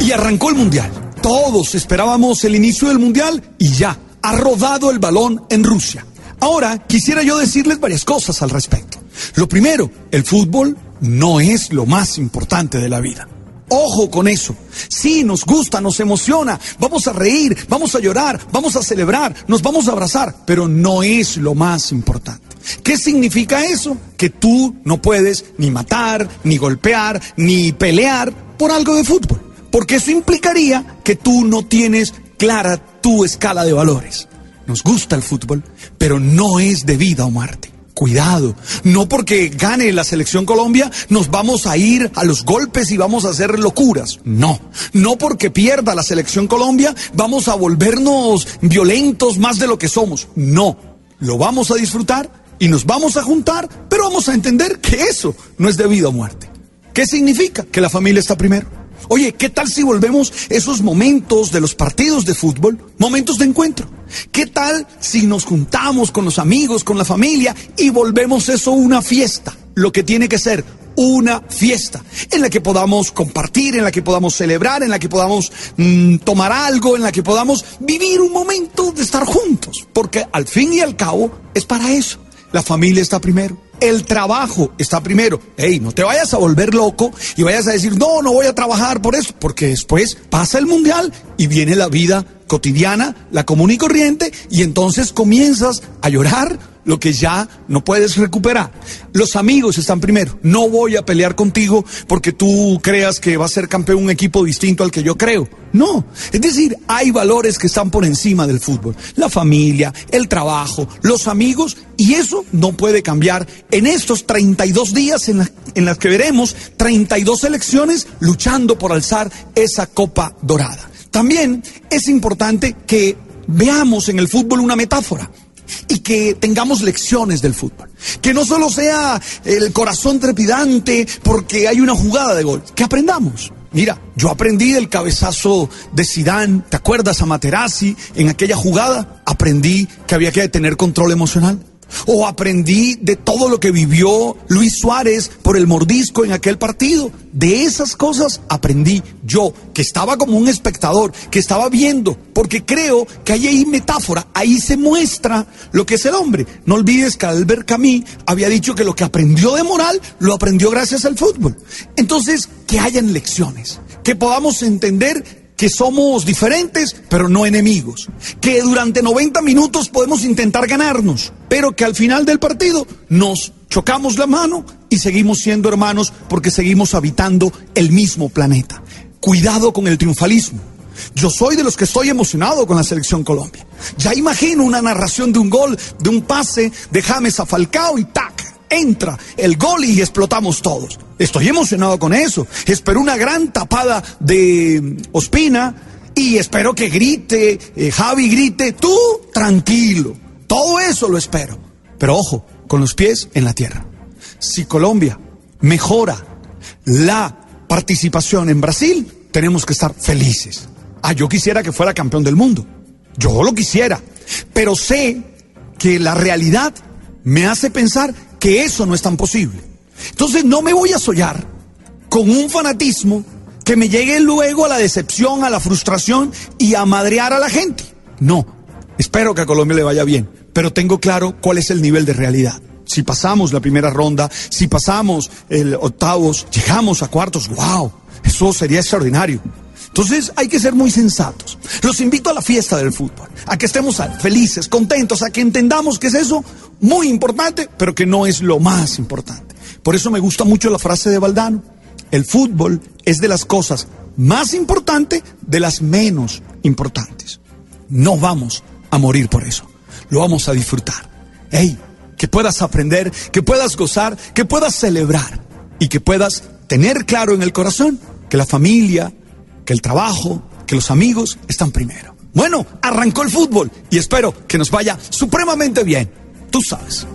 Y arrancó el Mundial. Todos esperábamos el inicio del Mundial y ya, ha rodado el balón en Rusia. Ahora quisiera yo decirles varias cosas al respecto. Lo primero, el fútbol no es lo más importante de la vida. Ojo con eso. Sí, nos gusta, nos emociona, vamos a reír, vamos a llorar, vamos a celebrar, nos vamos a abrazar, pero no es lo más importante. ¿Qué significa eso? Que tú no puedes ni matar, ni golpear, ni pelear por algo de fútbol. Porque eso implicaría que tú no tienes clara tu escala de valores. Nos gusta el fútbol, pero no es de vida o muerte. Cuidado, no porque gane la selección Colombia nos vamos a ir a los golpes y vamos a hacer locuras. No, no porque pierda la selección Colombia vamos a volvernos violentos más de lo que somos. No, lo vamos a disfrutar y nos vamos a juntar, pero vamos a entender que eso no es de vida o muerte. ¿Qué significa? Que la familia está primero. Oye, ¿qué tal si volvemos esos momentos de los partidos de fútbol, momentos de encuentro? ¿Qué tal si nos juntamos con los amigos, con la familia y volvemos eso una fiesta? Lo que tiene que ser una fiesta en la que podamos compartir, en la que podamos celebrar, en la que podamos mm, tomar algo, en la que podamos vivir un momento de estar juntos. Porque al fin y al cabo es para eso. La familia está primero. El trabajo está primero. Ey, no te vayas a volver loco y vayas a decir, no, no voy a trabajar por eso, porque después pasa el mundial y viene la vida cotidiana, la común y corriente, y entonces comienzas a llorar lo que ya no puedes recuperar. Los amigos están primero. No voy a pelear contigo porque tú creas que va a ser campeón un equipo distinto al que yo creo. No. Es decir, hay valores que están por encima del fútbol. La familia, el trabajo, los amigos, y eso no puede cambiar en estos 32 días en, en las que veremos 32 elecciones luchando por alzar esa copa dorada. También es importante que veamos en el fútbol una metáfora y que tengamos lecciones del fútbol. Que no solo sea el corazón trepidante porque hay una jugada de gol, que aprendamos. Mira, yo aprendí del cabezazo de Sidán, ¿te acuerdas a Materazzi en aquella jugada? Aprendí que había que tener control emocional. O aprendí de todo lo que vivió Luis Suárez por el mordisco en aquel partido. De esas cosas aprendí yo, que estaba como un espectador, que estaba viendo, porque creo que ahí hay metáfora, ahí se muestra lo que es el hombre. No olvides que Albert Camus había dicho que lo que aprendió de moral lo aprendió gracias al fútbol. Entonces, que hayan lecciones, que podamos entender que somos diferentes, pero no enemigos, que durante 90 minutos podemos intentar ganarnos, pero que al final del partido nos chocamos la mano y seguimos siendo hermanos porque seguimos habitando el mismo planeta. Cuidado con el triunfalismo. Yo soy de los que estoy emocionado con la selección Colombia. Ya imagino una narración de un gol, de un pase de James a Falcao y tac, entra el gol y explotamos todos. Estoy emocionado con eso. Espero una gran tapada de Ospina y espero que grite, eh, Javi grite, tú tranquilo. Todo eso lo espero. Pero ojo, con los pies en la tierra. Si Colombia mejora la participación en Brasil, tenemos que estar felices. Ah, yo quisiera que fuera campeón del mundo. Yo lo quisiera. Pero sé que la realidad me hace pensar que eso no es tan posible. Entonces no me voy a sollar con un fanatismo que me llegue luego a la decepción, a la frustración y a madrear a la gente. No, espero que a Colombia le vaya bien, pero tengo claro cuál es el nivel de realidad. Si pasamos la primera ronda, si pasamos el octavos, llegamos a cuartos, wow, eso sería extraordinario. Entonces hay que ser muy sensatos. Los invito a la fiesta del fútbol, a que estemos felices, contentos, a que entendamos que es eso muy importante, pero que no es lo más importante. Por eso me gusta mucho la frase de Valdano. El fútbol es de las cosas más importantes de las menos importantes. No vamos a morir por eso. Lo vamos a disfrutar. Hey, que puedas aprender, que puedas gozar, que puedas celebrar y que puedas tener claro en el corazón que la familia, que el trabajo, que los amigos están primero. Bueno, arrancó el fútbol y espero que nos vaya supremamente bien. Tú sabes.